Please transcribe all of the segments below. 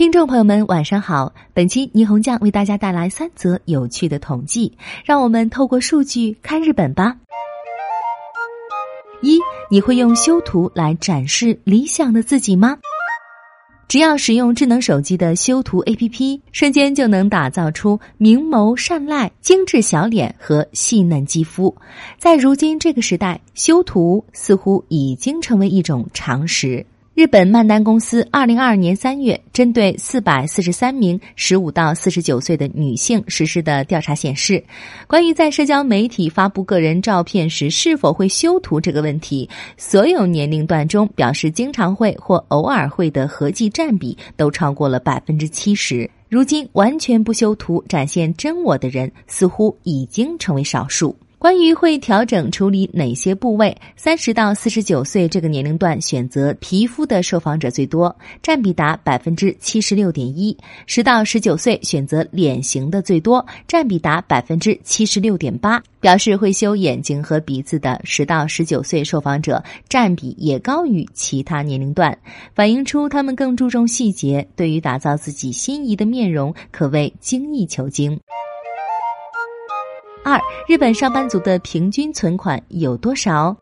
听众朋友们，晚上好！本期霓虹酱为大家带来三则有趣的统计，让我们透过数据看日本吧。一，你会用修图来展示理想的自己吗？只要使用智能手机的修图 APP，瞬间就能打造出明眸善睐、精致小脸和细嫩肌肤。在如今这个时代，修图似乎已经成为一种常识。日本曼丹公司二零二二年三月针对四百四十三名十五到四十九岁的女性实施的调查显示，关于在社交媒体发布个人照片时是否会修图这个问题，所有年龄段中表示经常会或偶尔会的合计占比都超过了百分之七十。如今，完全不修图展现真我的人似乎已经成为少数。关于会调整处理哪些部位，三十到四十九岁这个年龄段选择皮肤的受访者最多，占比达百分之七十六点一；十到十九岁选择脸型的最多，占比达百分之七十六点八。表示会修眼睛和鼻子的十到十九岁受访者占比也高于其他年龄段，反映出他们更注重细节，对于打造自己心仪的面容可谓精益求精。二，日本上班族的平均存款有多少？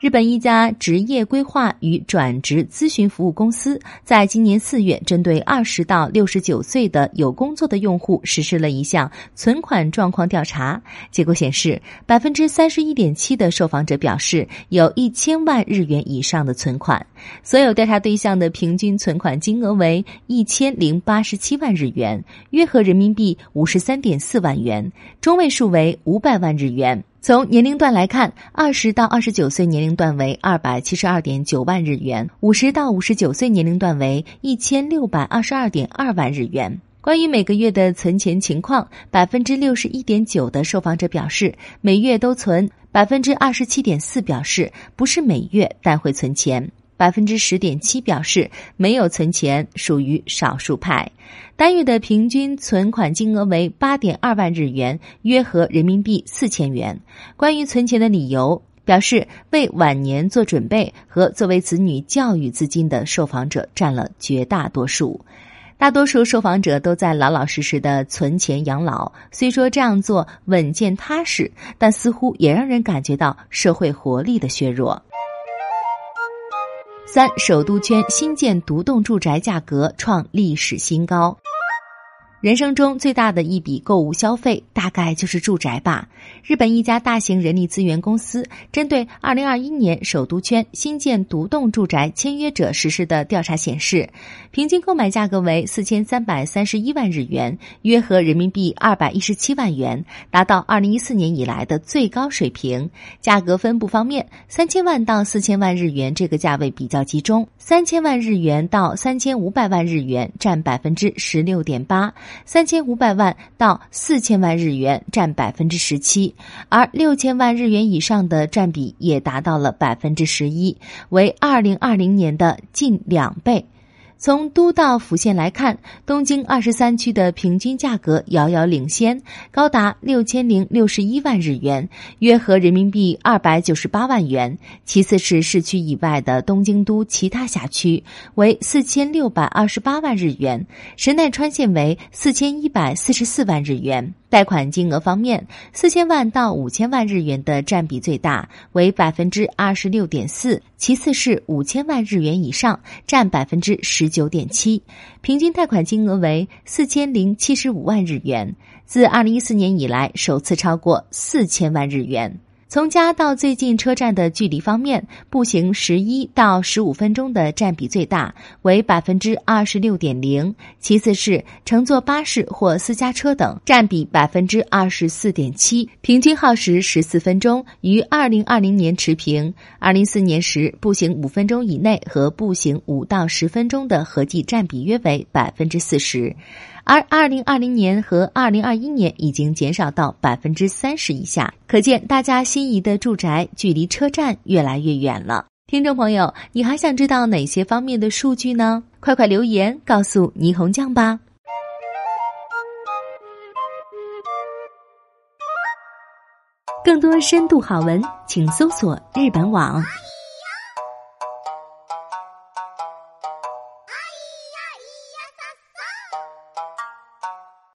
日本一家职业规划与转职咨询服务公司在今年四月，针对二十到六十九岁的有工作的用户实施了一项存款状况调查。结果显示，百分之三十一点七的受访者表示有一千万日元以上的存款。所有调查对象的平均存款金额为一千零八十七万日元，约合人民币五十三点四万元，中位数为五百万日元。从年龄段来看，二十到二十九岁年龄段为二百七十二点九万日元，五十到五十九岁年龄段为一千六百二十二点二万日元。关于每个月的存钱情况，百分之六十一点九的受访者表示每月都存，百分之二十七点四表示不是每月但会存钱。百分之十点七表示没有存钱，属于少数派。单月的平均存款金额为八点二万日元，约合人民币四千元。关于存钱的理由，表示为晚年做准备和作为子女教育资金的受访者占了绝大多数。大多数受访者都在老老实实的存钱养老。虽说这样做稳健踏实，但似乎也让人感觉到社会活力的削弱。三，首都圈新建独栋住宅价格创历史新高。人生中最大的一笔购物消费，大概就是住宅吧。日本一家大型人力资源公司针对二零二一年首都圈新建独栋住宅签约者实施的调查显示，平均购买价格为四千三百三十一万日元，约合人民币二百一十七万元，达到二零一四年以来的最高水平。价格分布方面，三千万到四千万日元这个价位比较集中，三千万日元到三千五百万日元占百分之十六点八。三千五百万到四千万日元占百分之十七，而六千万日元以上的占比也达到了百分之十一，为二零二零年的近两倍。从都道府县来看，东京二十三区的平均价格遥遥领先，高达六千零六十一万日元，约合人民币二百九十八万元。其次是市区以外的东京都其他辖区，为四千六百二十八万日元，神奈川县为四千一百四十四万日元。贷款金额方面，四千万到五千万日元的占比最大，为百分之二十六点四；其次是五千万日元以上，占百分之十九点七。平均贷款金额为四千零七十五万日元，自二零一四年以来首次超过四千万日元。从家到最近车站的距离方面，步行十一到十五分钟的占比最大，为百分之二十六点零；其次是乘坐巴士或私家车等，占比百分之二十四点七，平均耗时十四分钟，与二零二零年持平。二零四年时，步行五分钟以内和步行五到十分钟的合计占比约为百分之四十。而二零二零年和二零二一年已经减少到百分之三十以下，可见大家心仪的住宅距离车站越来越远了。听众朋友，你还想知道哪些方面的数据呢？快快留言告诉霓虹酱吧！更多深度好文，请搜索日本网。